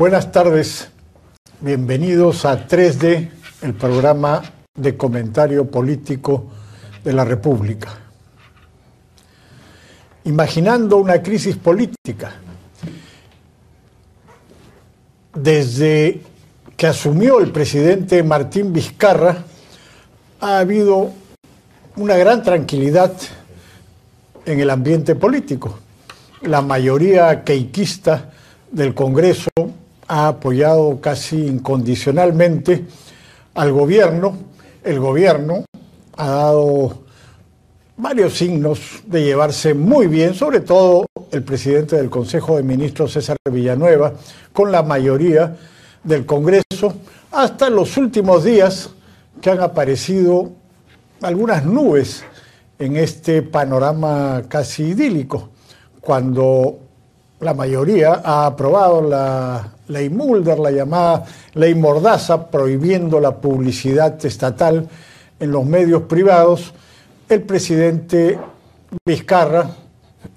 Buenas tardes, bienvenidos a 3D, el programa de comentario político de la República. Imaginando una crisis política, desde que asumió el presidente Martín Vizcarra, ha habido una gran tranquilidad en el ambiente político. La mayoría queiquista del Congreso ha apoyado casi incondicionalmente al gobierno. El gobierno ha dado varios signos de llevarse muy bien, sobre todo el presidente del Consejo de Ministros, César Villanueva, con la mayoría del Congreso, hasta los últimos días que han aparecido algunas nubes en este panorama casi idílico, cuando la mayoría ha aprobado la ley Mulder, la llamada ley Mordaza, prohibiendo la publicidad estatal en los medios privados, el presidente Vizcarra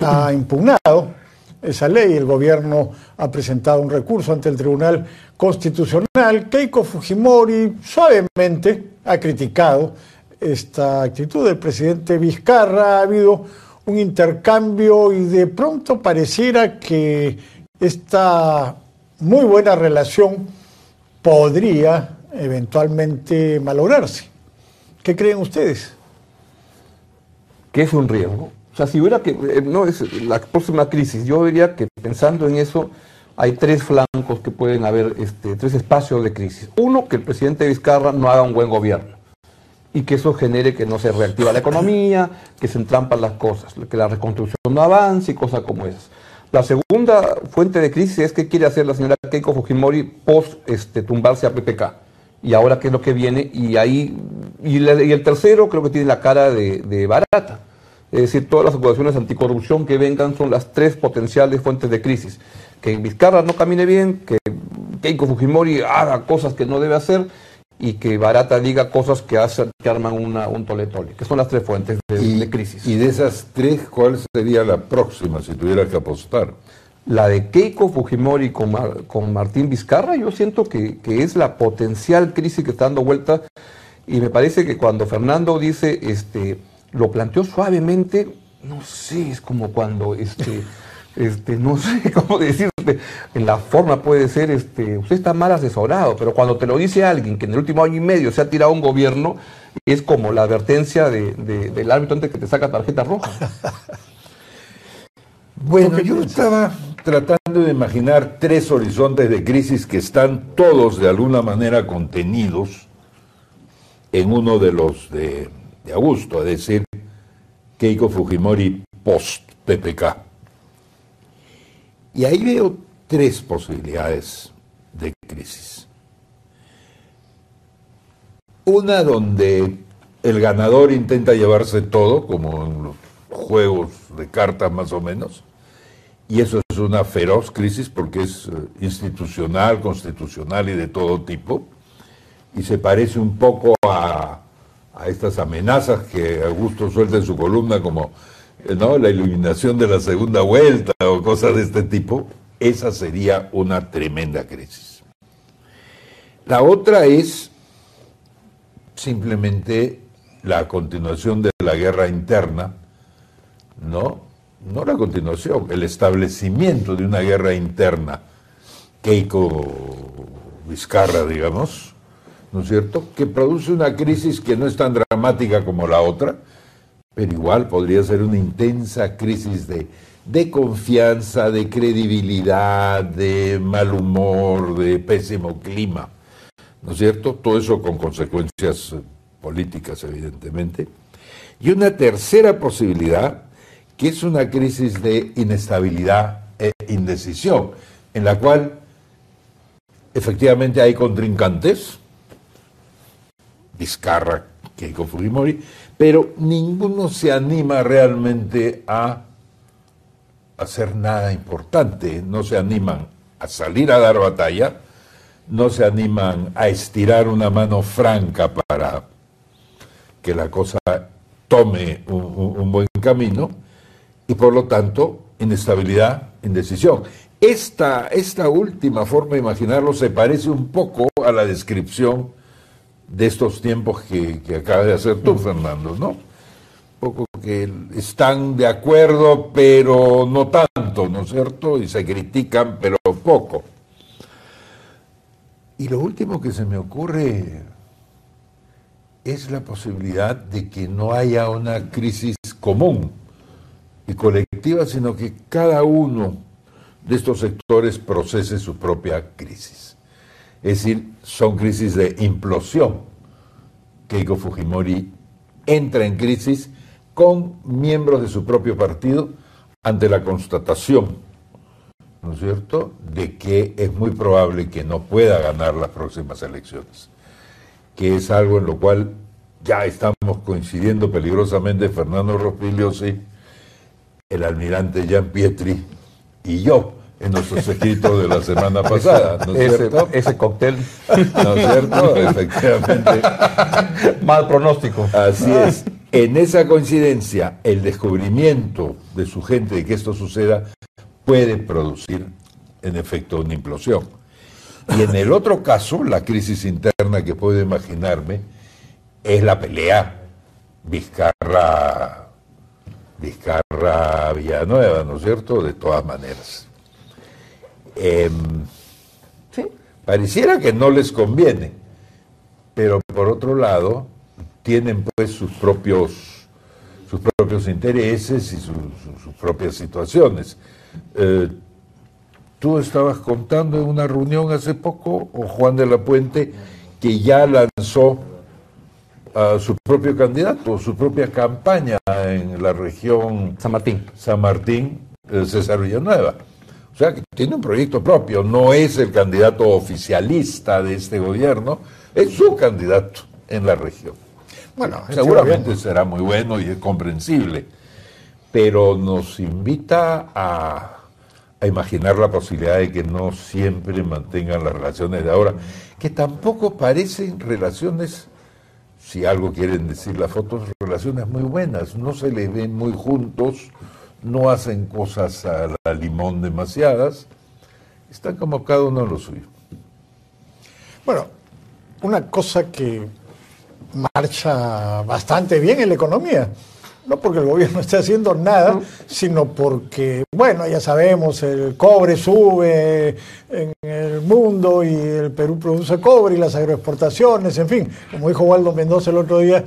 ha impugnado esa ley, el gobierno ha presentado un recurso ante el Tribunal Constitucional, Keiko Fujimori suavemente ha criticado esta actitud del presidente Vizcarra, ha habido un intercambio y de pronto pareciera que esta muy buena relación podría eventualmente malograrse. ¿Qué creen ustedes? Que es un riesgo. O sea, si hubiera que, eh, no es la próxima crisis, yo diría que pensando en eso, hay tres flancos que pueden haber, este, tres espacios de crisis. Uno, que el presidente Vizcarra no haga un buen gobierno y que eso genere que no se reactiva la economía, que se entrampan las cosas, que la reconstrucción no avance y cosas como esas. La segunda fuente de crisis es qué quiere hacer la señora Keiko Fujimori post este, tumbarse a PPK. Y ahora qué es lo que viene. Y ahí y, el tercero creo que tiene la cara de, barata. Es decir, todas las acusaciones anticorrupción que vengan son las tres potenciales fuentes de crisis. Que Vizcarra no camine bien, que Keiko Fujimori haga cosas que no debe hacer y que Barata diga cosas que, hacen, que arman una, un tole-tole, que son las tres fuentes de, crisis. Y de esas tres, ¿cuál sería la próxima si tuviera que apostar? La de Keiko Fujimori con, con Martín Vizcarra, yo siento que, que, es la potencial crisis que está dando vuelta y me parece que cuando Fernando dice, este, lo planteó suavemente, no sé, es como cuando este, este, no sé cómo decirte, en la forma puede ser, este, usted está mal asesorado, pero cuando te lo dice alguien que en el último año y medio se ha tirado un gobierno, es como la advertencia del árbitro antes que te saca tarjeta roja. Bueno, yo estaba tratando de imaginar tres horizontes de crisis que están todos de alguna manera contenidos en uno de los de, de Augusto, es decir, Keiko Fujimori post-PPK. Y ahí veo tres posibilidades de crisis. Una donde el ganador intenta llevarse todo, como en los juegos de cartas más o menos, y eso es una feroz crisis porque es eh, institucional, constitucional y de todo tipo, y se parece un poco a, a estas amenazas que Augusto suelta en su columna como ¿no? la iluminación de la segunda vuelta o cosas de este tipo, esa sería una tremenda crisis. La otra es simplemente la continuación de la guerra interna, ¿no? No la continuación, el establecimiento de una guerra interna, Keiko Vizcarra, digamos, ¿no es cierto? Que produce una crisis que no es tan dramática como la otra, pero igual podría ser una intensa crisis de, de confianza, de credibilidad, de mal humor, de pésimo clima. ¿No es cierto? Todo eso con consecuencias eh, políticas, evidentemente. Y una tercera posibilidad, que es una crisis de inestabilidad e indecisión, en la cual efectivamente hay contrincantes, Vizcarra, Keiko Fujimori, pero ninguno se anima realmente a hacer nada importante, no se animan a salir a dar batalla, no se animan a estirar una mano franca para que la cosa tome un, buen camino y por lo tanto inestabilidad, indecisión. esta, esta última forma de imaginarlo se parece un poco a la descripción de estos tiempos que, que acabas de hacer tú, Fernando, ¿no? Un poco que están de acuerdo, pero no tanto, ¿no es cierto? Y se critican, pero poco. Y lo último que se me ocurre es la posibilidad de que no haya una crisis común y colectiva, sino que cada uno de estos sectores procese su propia crisis. Es decir, son crisis de implosión. Keiko Fujimori entra en crisis con miembros de su propio partido ante la constatación, ¿no es cierto?, de que es muy probable que no pueda ganar las próximas elecciones, que es algo en lo cual ya estamos coincidiendo peligrosamente Fernando Rospigliosi, el almirante Jean Pietri y yo en nuestros escritos de la semana pasada, ¿no es ese, cierto? ese cóctel. ¿No es cierto? Efectivamente. Mal pronóstico. Así es. En esa coincidencia, el descubrimiento de su gente de que esto suceda puede producir, en efecto, una implosión. Y en el otro caso, la crisis interna que puedo imaginarme es la pelea Vizcarra, Vizcarra Villanueva, ¿no es cierto? De todas maneras. Em, Sí. pareciera que no les conviene, pero por otro lado tienen pues sus propios sus propios intereses y sus, sus- sus propias situaciones. Eh, tú estabas contando en una reunión hace poco, o Juan de la Puente, que ya lanzó a su propio candidato, su propia campaña en la región San Martín. San Martín, eh, César Villanueva. O sea, que tiene un proyecto propio, no es el candidato oficialista de este gobierno, es su candidato en la región. Bueno, seguramente será muy bueno y es comprensible, pero nos invita a, a imaginar la posibilidad de que no siempre mantengan las relaciones de ahora, que tampoco parecen relaciones, si algo quieren decir las fotos, relaciones muy buenas, no se les ven muy juntos, no hacen cosas a la limón demasiadas, están como cada uno en lo suyo. Bueno, una cosa que marcha bastante bien en la economía. No porque el gobierno esté haciendo nada, sino porque, bueno, ya sabemos, el cobre sube en el mundo y el Perú produce cobre y las agroexportaciones, en fin, como dijo Waldo Mendoza el otro día,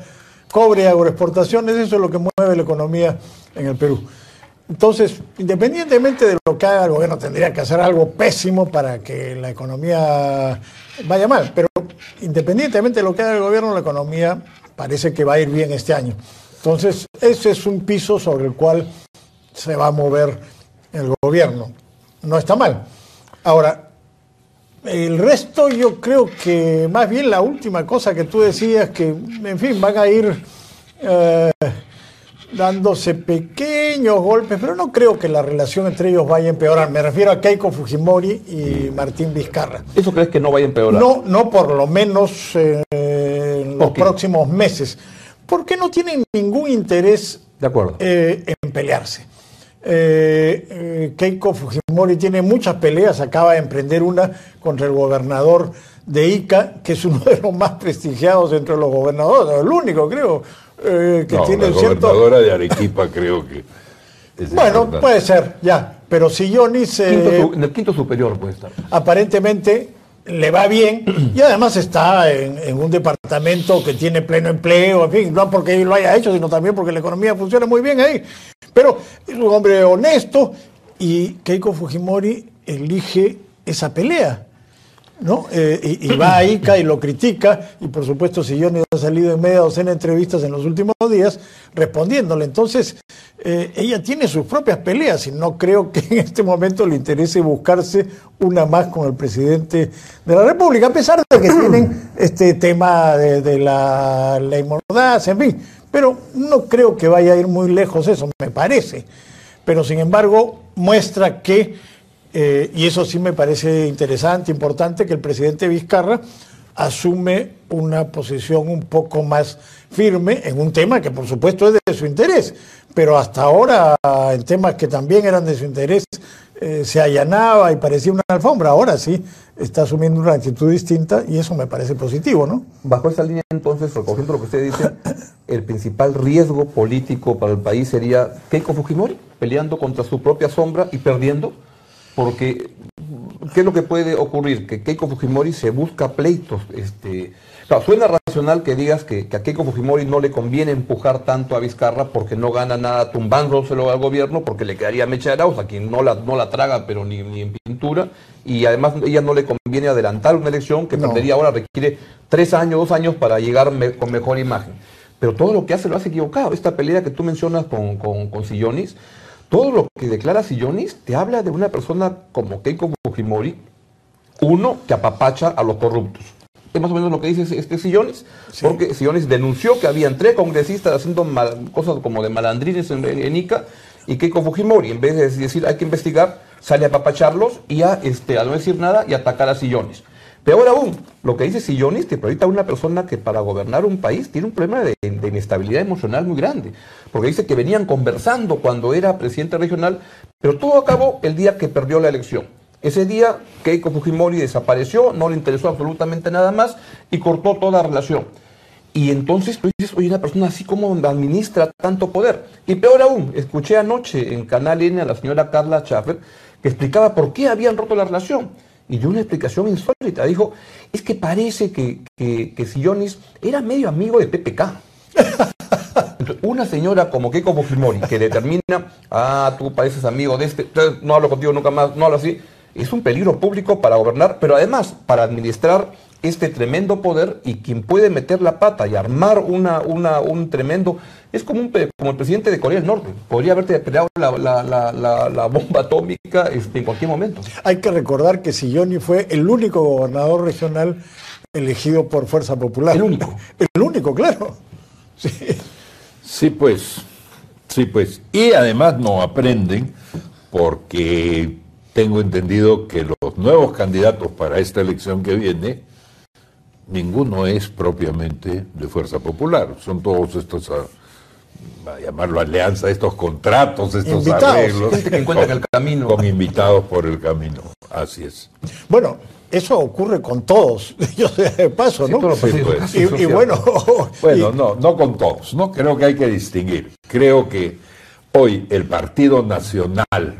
cobre y agroexportaciones, eso es lo que mueve la economía en el Perú. Entonces, independientemente de lo que haga el gobierno, tendría que hacer algo pésimo para que la economía vaya mal. Pero independientemente de lo que haga el gobierno, la economía parece que va a ir bien este año. Entonces, ese es un piso sobre el cual se va a mover el gobierno. No está mal. Ahora, el resto yo creo que más bien la última cosa que tú decías, que en fin, van a ir eh, dándose pequeños golpes, pero no creo que la relación entre ellos vaya a empeorar. Me refiero a Keiko Fujimori y Martín Vizcarra. ¿Eso crees que no vaya a empeorar? No, no por lo menos eh, en los próximos meses, porque no tienen ningún interés De acuerdo. eh, en pelearse. Eh, Keiko Fujimori tiene muchas peleas, acaba de emprender una contra el gobernador de Ica, que es uno de los más prestigiados entre los gobernadores, el único creo, eh, que No, tiene la cierto... gobernadora de Arequipa creo que Bueno, puede ser, ya, pero si Yonis eh, en el quinto superior puede estar. aparentemente le va bien y además está en, en un departamento que tiene pleno empleo, en fin, no porque él lo haya hecho, sino también porque la economía funciona muy bien ahí. Pero es un hombre honesto y Keiko Fujimori elige esa pelea. ¿No? Eh, y, va a Ica y lo critica, y por supuesto Sillones ha salido en media docena de entrevistas en los últimos días respondiéndole. Entonces, eh, ella tiene sus propias peleas y no creo que en este momento le interese buscarse una más con el presidente de la República, a pesar de que tienen este tema de, la ley Mordaza, en fin. Pero no creo que vaya a ir muy lejos eso, me parece. Pero sin embargo, muestra que eh, y eso sí me parece interesante, importante, que el presidente Vizcarra asume una posición un poco más firme en un tema que por supuesto es de su interés, pero hasta ahora en temas que también eran de su interés, eh, se allanaba y parecía una alfombra. Ahora sí está asumiendo una actitud distinta y eso me parece positivo, ¿no? Bajo esa línea, entonces, recogiendo lo que usted dice, el principal riesgo político para el país sería Keiko Fujimori peleando contra su propia sombra y perdiendo, porque ¿qué es lo que puede ocurrir? Que Keiko Fujimori se busca pleitos. Este, suena racional que digas que, a Keiko Fujimori no le conviene empujar tanto a Vizcarra porque no gana nada tumbándoselo al gobierno, porque le quedaría Mecha Arauz, a quien no la, no la traga, pero ni, ni, en pintura, y además ella no le conviene adelantar una elección que perdería ahora, requiere tres años, dos años para llegar con mejor imagen. Pero todo lo que hace lo hace equivocado. Esta pelea que tú mencionas con, con, con Sillonis, todo lo que declara Sillonis te habla de una persona como Keiko Fujimori, uno que apapacha a los corruptos. Es más o menos lo que dice este Sillonis, porque Sillonis denunció que habían tres congresistas haciendo cosas como de malandrines en, ICA y Keiko Fujimori, en vez de decir hay que investigar, sale a apapacharlos y a, este, a no decir nada y atacar a Sillonis. Peor aún, lo que dice Sillonis te proyecta una persona que para gobernar un país tiene un problema de, inestabilidad emocional muy grande. Porque dice que venían conversando cuando era presidente regional, pero todo acabó el día que perdió la elección. Ese día Keiko Fujimori desapareció, no le interesó absolutamente nada más y cortó toda relación. Y entonces tú dices, oye, una persona así como administra tanto poder. Y peor aún, escuché anoche en Canal N a la señora Carla Schaffer que explicaba por qué habían roto la relación y dio una explicación insólita. Dijo, es que parece que, que, Sillonis era medio amigo de PPK. una señora como Keiko Fujimori, que determina, ah, tú pareces amigo de este, no hablo contigo nunca más, no hablo así, es un peligro público para gobernar, pero además para administrar este tremendo poder y quien puede meter la pata y armar una, una, un tremendo... Es como, un, como el presidente de Corea del Norte. Podría haberte creado la, la, bomba atómica este, en cualquier momento. Hay que recordar que Silloni fue el único gobernador regional elegido por Fuerza Popular. El único. El único, claro. Sí, sí pues. Sí, pues. Y además no aprenden porque tengo entendido que los nuevos candidatos para esta elección que viene ninguno es propiamente de Fuerza Popular. Son todos estos, a, llamarlo alianza, estos contratos, estos arreglos. que encuentran el camino. Con invitados por el camino. Así es. Bueno, eso ocurre con todos, yo sé de paso, ¿no? Pues. y, bueno, bueno, no, no con todos, ¿no? Creo que hay que distinguir. Creo que hoy el Partido Nacional,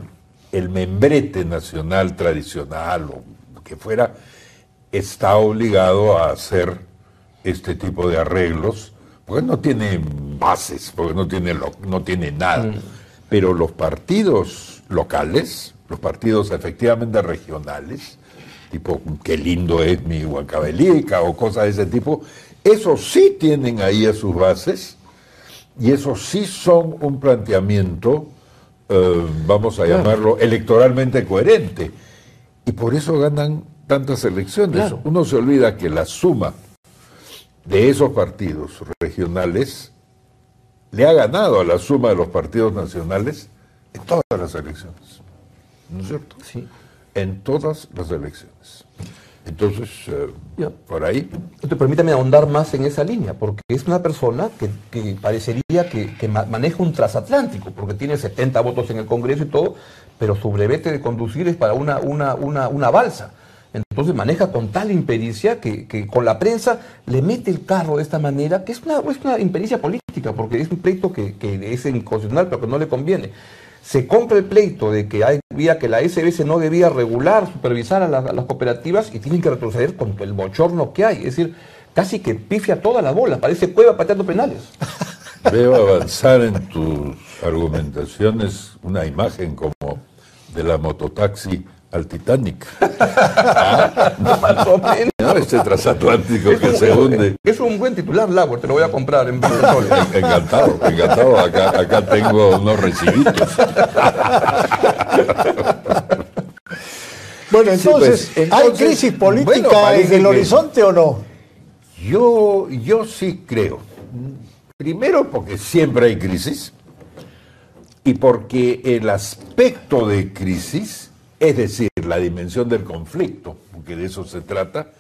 el membrete nacional tradicional o que fuera, está obligado a hacer este tipo de arreglos, porque no tiene bases, porque no tiene, no tiene nada. Mm. Pero los partidos locales, los partidos efectivamente regionales, tipo qué lindo es mi Huancabelica o cosas de ese tipo, esos sí tienen ahí a sus bases y esos sí son un planteamiento, eh, vamos a llamarlo, electoralmente coherente. Y por eso ganan tantas elecciones. Uno se olvida que la suma de esos partidos regionales le ha ganado a la suma de los partidos nacionales en todas las elecciones. ¿No es cierto? Sí. En todas las elecciones. Entonces, eh, por ahí. Entonces, permítame ahondar más en esa línea, porque es una persona que, parecería que, maneja un transatlántico, porque tiene 70 votos en el Congreso y todo, pero su brevete de conducir es para una, una, una, una balsa. Entonces maneja con tal impericia que, con la prensa le mete el carro de esta manera, que es una, es una impericia política, porque es un pleito que, es inconstitucional, pero que no le conviene. Se compra el pleito de que había que la SBS no debía regular, supervisar a, las cooperativas y tienen que retroceder con el bochorno que hay. Es decir, casi que pifia toda la bola, parece cueva pateando penales. Veo avanzar en tus argumentaciones una imagen como de la mototaxi al Titanic. Más o menos. Este transatlántico que se hunde. Es un buen titular, Lago, te lo voy a comprar en Encantado, encantado. Acá, acá tengo unos recibitos. Bueno, entonces, pues, ¿hay crisis política en el horizonte o no? Yo, yo sí creo. Primero porque siempre hay crisis y porque el aspecto de crisis es decir, la dimensión del conflicto, porque de eso se trata,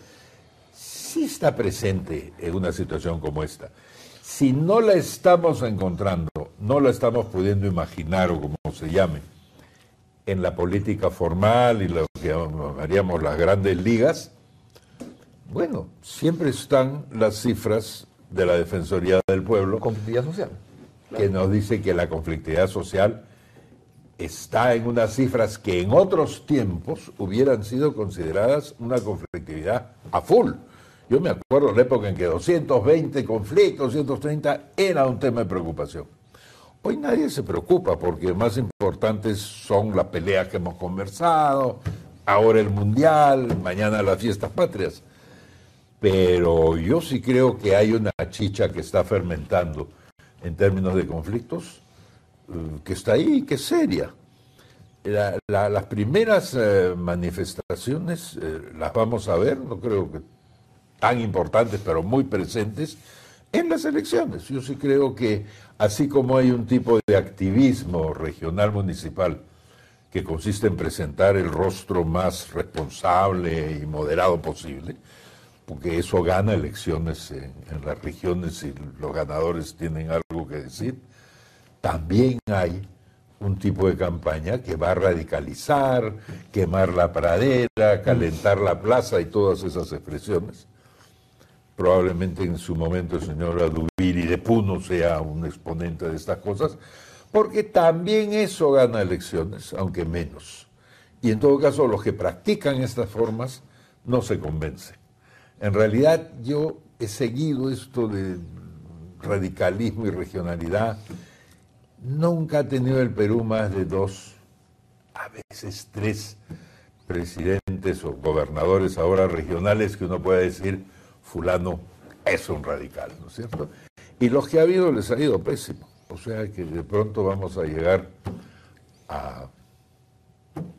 sí está presente en una situación como esta. Si no la estamos encontrando, no la estamos pudiendo imaginar o como se llame, en la política formal y lo que llamaríamos las grandes ligas, bueno, siempre están las cifras de la Defensoría del Pueblo. Conflictividad social. Que nos dice que la conflictividad social está en unas cifras que en otros tiempos hubieran sido consideradas una conflictividad a full. Yo me acuerdo la época en que 220 conflictos, 230 era un tema de preocupación. Hoy nadie se preocupa porque más importantes son las peleas que hemos conversado, ahora el Mundial, mañana las fiestas patrias. Pero yo sí creo que hay una chicha que está fermentando en términos de conflictos, que está ahí, que es seria. las primeras eh, manifestaciones eh, las vamos a ver, no creo que tan importantes, pero muy presentes, en las elecciones. Yo sí creo que así como hay un tipo de activismo regional municipal que consiste en presentar el rostro más responsable y moderado posible, porque eso gana elecciones en, las regiones y los ganadores tienen algo que decir, también hay un tipo de campaña que va a radicalizar, quemar la pradera, calentar la plaza y todas esas expresiones Probablemente en su momento el señor Adubiri de Puno sea un exponente de estas cosas, porque también eso gana elecciones, aunque menos. Y en todo caso, los que practican estas formas no se convencen. En realidad, yo he seguido esto de radicalismo y regionalidad. Nunca ha tenido el Perú más de dos, a veces tres presidentes o gobernadores ahora regionales que uno pueda decir fulano es un radical, ¿no es cierto? Y los que ha habido les ha ido pésimo. O sea que de pronto vamos a llegar a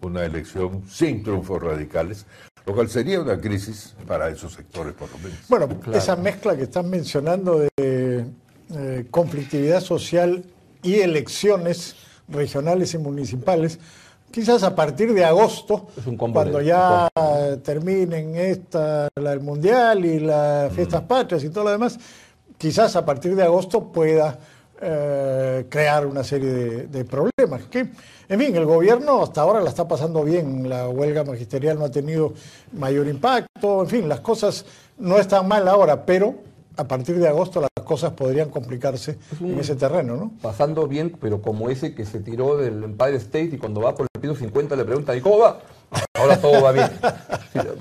una elección sin triunfos radicales, lo cual sería una crisis para esos sectores por lo menos. Bueno, esa mezcla que están mencionando de eh, conflictividad social y elecciones regionales y municipales, quizás a partir de agosto, cuando ya terminen esta, la, el Mundial y las fiestas patrias y todo lo demás, quizás a partir de agosto pueda eh, crear una serie de, problemas. Que, en fin, el gobierno hasta ahora la está pasando bien, la huelga magisterial no ha tenido mayor impacto, en fin, las cosas no están mal ahora, pero a partir de agosto las cosas podrían complicarse en ese terreno, ¿no? Pasando bien, pero como ese que se tiró del Empire State y cuando va por el piso 50 le pregunta, ¿y cómo va? Ahora todo va bien.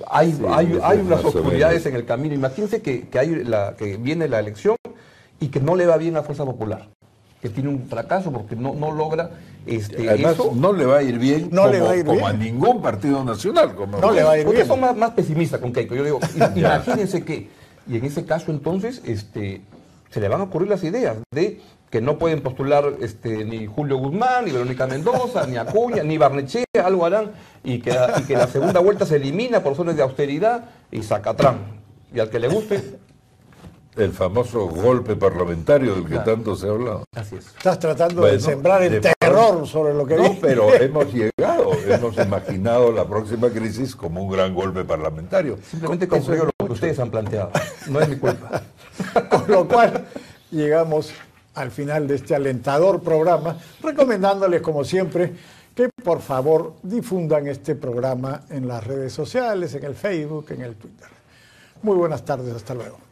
Hay, hay, hay unas oscuridades en el camino. Imagínense que, que, hay la, que viene la elección y que no le va bien a Fuerza Popular que tiene un fracaso porque no, no logra este, Además, no le va a ir bien, no como, le va a, ir como a ningún partido nacional. Como no le va a ir bien. son más, más pesimistas con Keiko. Yo digo, imagínense que, y en ese caso entonces, este, se le van a ocurrir las ideas de que no pueden postular este, ni Julio Guzmán, ni Verónica Mendoza, ni Acuña, ni Barnechea, algo harán, y que, y que la segunda vuelta se elimina por zonas de austeridad y sacatrán. Y al que le guste, el famoso golpe parlamentario del que tanto se ha hablado. Así es. Estás tratando de sembrar el terror sobre lo que No, pero hemos llegado, hemos imaginado la próxima crisis como un gran golpe parlamentario. Simplemente lo que ustedes han planteado. No es mi culpa. Con lo cual llegamos al final de este alentador programa, recomendándoles, como siempre, que por favor difundan este programa en las redes sociales, en el Facebook, en el Twitter. Muy buenas tardes, hasta luego.